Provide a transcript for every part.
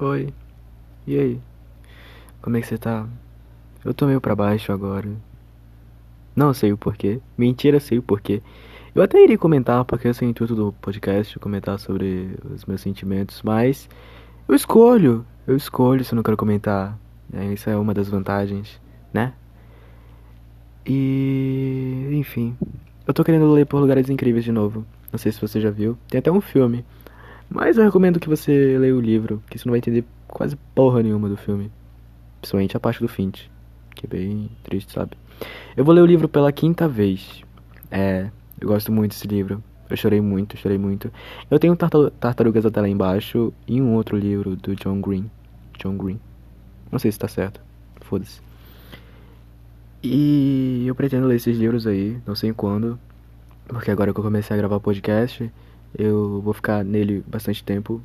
Oi. E aí? Como é que você tá? Eu tô meio pra baixo agora. Não sei o porquê. Mentira, sei o porquê. Eu até iria comentar, porque esse é o intuito do podcast, comentar sobre os meus sentimentos, mas eu escolho. Eu escolho se eu não quero comentar. É, isso é uma das vantagens, né? E. Enfim. Eu tô querendo ler por lugares incríveis de novo. Não sei se você já viu. Tem até um filme. Mas eu recomendo que você leia o livro, que você não vai entender quase porra nenhuma do filme. Principalmente a parte do Finch, que é bem triste, sabe? Eu vou ler o livro pela quinta vez. É, eu gosto muito desse livro. Eu chorei muito, chorei muito. Eu tenho Tartarugas até lá embaixo e um outro livro do John Green. John Green. Não sei se tá certo. Foda-se. E eu pretendo ler esses livros aí, não sei quando. Porque agora que eu comecei a gravar podcast, eu vou ficar nele bastante tempo.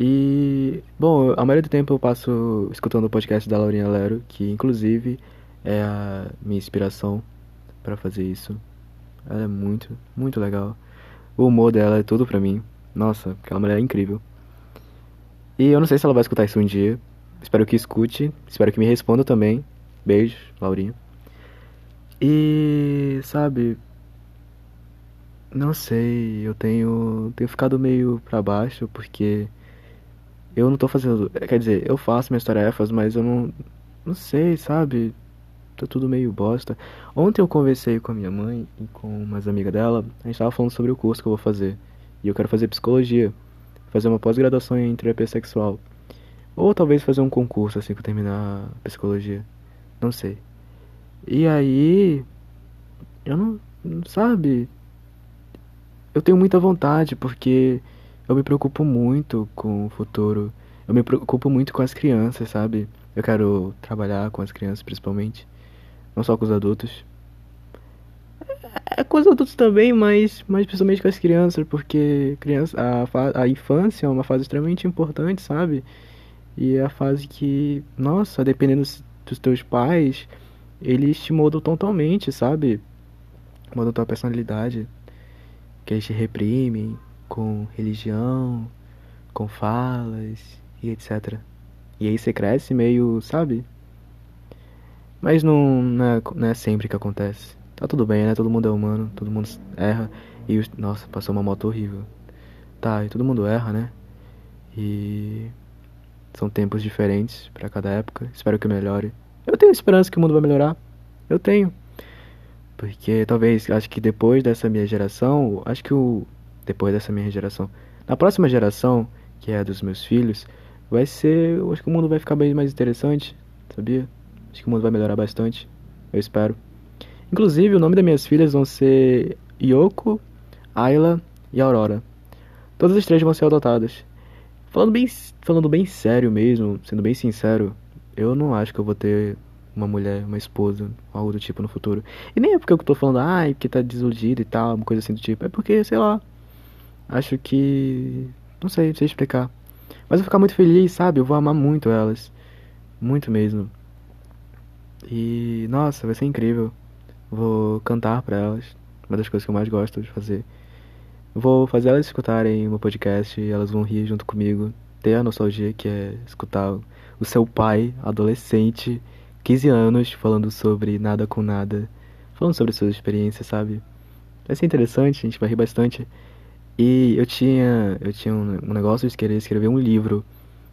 E, bom, a maioria do tempo eu passo escutando o podcast da Laurinha Lero, que inclusive é a minha inspiração para fazer isso. Ela é muito, muito legal. O humor dela é tudo pra mim. Nossa, aquela mulher é incrível. E eu não sei se ela vai escutar isso um dia. Espero que escute. Espero que me responda também. Beijo, Laurinha. E, sabe, não sei, eu tenho, tenho ficado meio pra baixo porque eu não tô fazendo. Quer dizer, eu faço minhas tarefas, mas eu não. Não sei, sabe? Tá tudo meio bosta. Ontem eu conversei com a minha mãe e com umas amigas dela. A gente tava falando sobre o curso que eu vou fazer. E eu quero fazer psicologia. Fazer uma pós-graduação em terapia sexual. Ou talvez fazer um concurso assim que eu terminar psicologia. Não sei. E aí. Eu não. Sabe? Eu tenho muita vontade porque eu me preocupo muito com o futuro. Eu me preocupo muito com as crianças, sabe? Eu quero trabalhar com as crianças principalmente, não só com os adultos. É, é com os adultos também, mas, mas principalmente com as crianças, porque criança, a, a infância é uma fase extremamente importante, sabe? E é a fase que, nossa, dependendo dos teus pais, eles te mudam totalmente, sabe? Mudam tua personalidade que eles te reprimem com religião, com falas e etc. E aí você cresce meio, sabe? Mas não, não, é, não é sempre que acontece. Tá tudo bem, né? Todo mundo é humano, todo mundo erra. E, nossa, passou uma moto horrível. Tá, e todo mundo erra, né? E são tempos diferentes para cada época. Espero que melhore. Eu tenho esperança que o mundo vai melhorar. Eu tenho. Porque talvez, acho que depois dessa minha geração, acho que o. Depois dessa minha geração. Na próxima geração, que é a dos meus filhos, vai ser. Eu acho que o mundo vai ficar bem mais interessante, sabia? Acho que o mundo vai melhorar bastante. Eu espero. Inclusive, o nome das minhas filhas vão ser Yoko, Ayla e Aurora. Todas as três vão ser adotadas. Falando bem, falando bem sério mesmo, sendo bem sincero, eu não acho que eu vou ter uma mulher, uma esposa, algo do tipo no futuro. E nem é porque eu tô falando, ai, ah, porque tá desiludido e tal, uma coisa assim do tipo. É porque, sei lá, acho que. Não sei, não sei explicar. Mas eu vou ficar muito feliz, sabe? Eu vou amar muito elas. Muito mesmo. E, nossa, vai ser incrível. Vou cantar pra elas. Uma das coisas que eu mais gosto de fazer. Vou fazer elas escutarem meu podcast e elas vão rir junto comigo. Ter a nostalgia que é escutar o seu pai, adolescente, 15 anos falando sobre nada com nada, falando sobre suas experiências, sabe? Vai ser interessante, a gente vai rir bastante. E eu tinha, eu tinha um, negócio de querer escrever um livro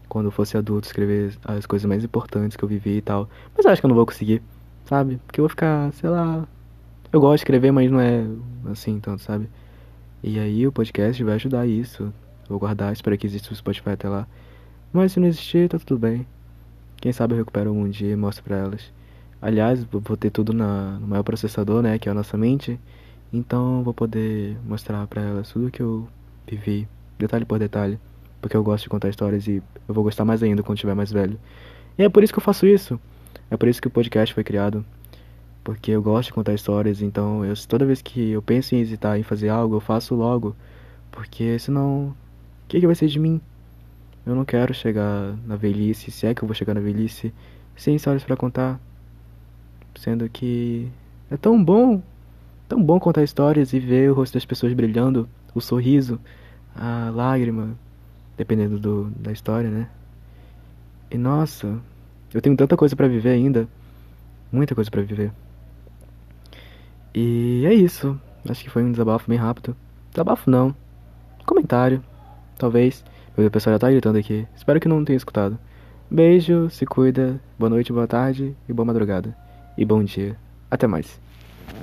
quando eu fosse adulto, escrever as coisas mais importantes que eu vivi e tal. Mas eu acho que eu não vou conseguir, sabe? Porque eu vou ficar, sei lá. Eu gosto de escrever, mas não é assim tanto, sabe? E aí o podcast vai ajudar isso. vou guardar, espero que exista o Spotify até lá. Mas se não existir, tá tudo bem. Quem sabe eu recupero um dia e mostro pra elas. Aliás, vou ter tudo na, no maior processador, né, que é a nossa mente. Então vou poder mostrar pra elas tudo que eu vivi, detalhe por detalhe. Porque eu gosto de contar histórias e eu vou gostar mais ainda quando tiver mais velho. E é por isso que eu faço isso. É por isso que o podcast foi criado. Porque eu gosto de contar histórias, então eu, toda vez que eu penso em hesitar em fazer algo, eu faço logo. Porque senão, o que, que vai ser de mim? Eu não quero chegar na velhice, se é que eu vou chegar na velhice, sem histórias para contar. Sendo que é tão bom, tão bom contar histórias e ver o rosto das pessoas brilhando, o sorriso, a lágrima, dependendo do, da história, né? E nossa, eu tenho tanta coisa para viver ainda, muita coisa para viver. E é isso. Acho que foi um desabafo bem rápido. Desabafo não. Comentário, talvez. O pessoal já tá gritando aqui. Espero que não tenha escutado. Beijo, se cuida, boa noite, boa tarde e boa madrugada. E bom dia. Até mais.